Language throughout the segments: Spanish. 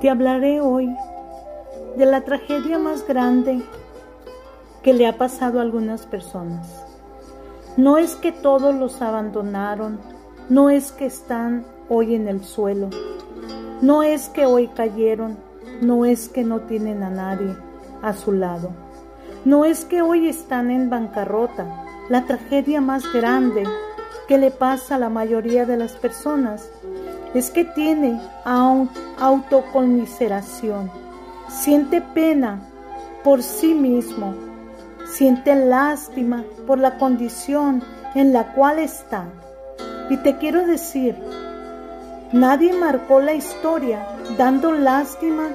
Te hablaré hoy de la tragedia más grande que le ha pasado a algunas personas. No es que todos los abandonaron, no es que están hoy en el suelo, no es que hoy cayeron, no es que no tienen a nadie a su lado, no es que hoy están en bancarrota. La tragedia más grande que le pasa a la mayoría de las personas es que tiene autoconmiseración, siente pena por sí mismo, siente lástima por la condición en la cual está. Y te quiero decir, nadie marcó la historia dando lástima.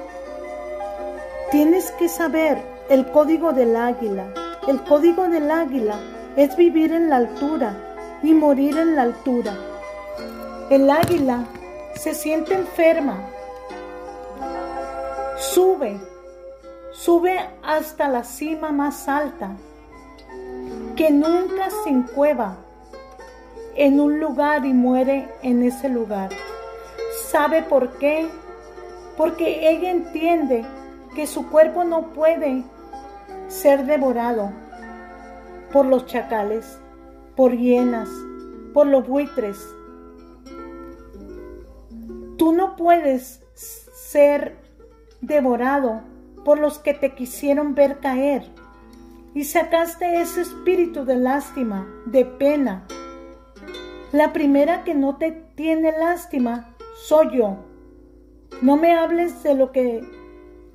Tienes que saber el código del águila. El código del águila es vivir en la altura y morir en la altura. El águila se siente enferma, sube, sube hasta la cima más alta, que nunca se encueva en un lugar y muere en ese lugar. ¿Sabe por qué? Porque ella entiende que su cuerpo no puede ser devorado por los chacales, por hienas, por los buitres, Tú no puedes ser devorado por los que te quisieron ver caer y sacaste ese espíritu de lástima, de pena. La primera que no te tiene lástima soy yo. No me hables de lo que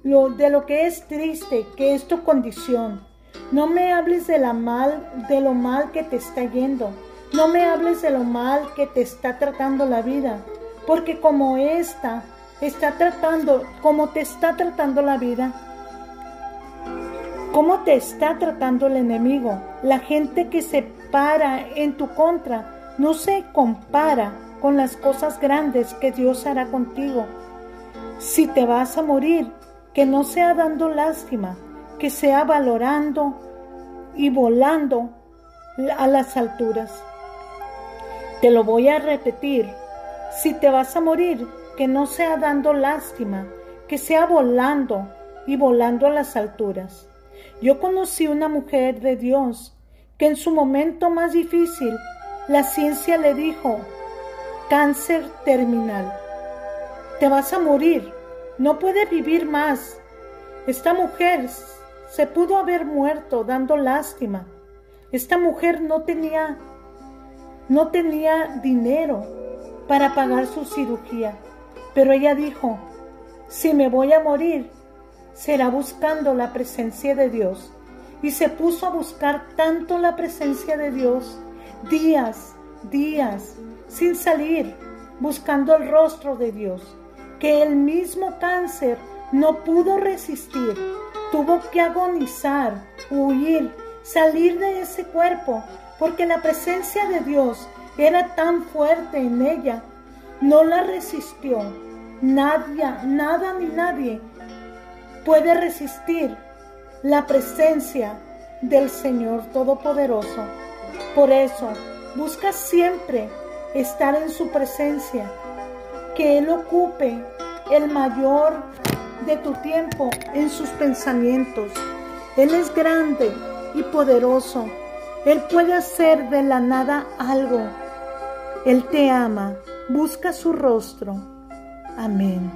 de lo que es triste, que es tu condición. No me hables de la mal, de lo mal que te está yendo. No me hables de lo mal que te está tratando la vida porque como esta está tratando, como te está tratando la vida, como te está tratando el enemigo, la gente que se para en tu contra no se compara con las cosas grandes que Dios hará contigo. Si te vas a morir, que no sea dando lástima, que sea valorando y volando a las alturas. Te lo voy a repetir si te vas a morir, que no sea dando lástima, que sea volando y volando a las alturas. Yo conocí una mujer de Dios que en su momento más difícil la ciencia le dijo, cáncer terminal, te vas a morir, no puedes vivir más. Esta mujer se pudo haber muerto dando lástima. Esta mujer no tenía no tenía dinero, para pagar su cirugía. Pero ella dijo, si me voy a morir, será buscando la presencia de Dios. Y se puso a buscar tanto la presencia de Dios, días, días, sin salir, buscando el rostro de Dios, que el mismo cáncer no pudo resistir, tuvo que agonizar, huir, salir de ese cuerpo, porque la presencia de Dios era tan fuerte en ella, no la resistió. Nadie, nada ni nadie puede resistir la presencia del Señor Todopoderoso. Por eso, busca siempre estar en su presencia, que Él ocupe el mayor de tu tiempo en sus pensamientos. Él es grande y poderoso. Él puede hacer de la nada algo. Él te ama, busca su rostro. Amén.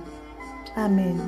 Amén.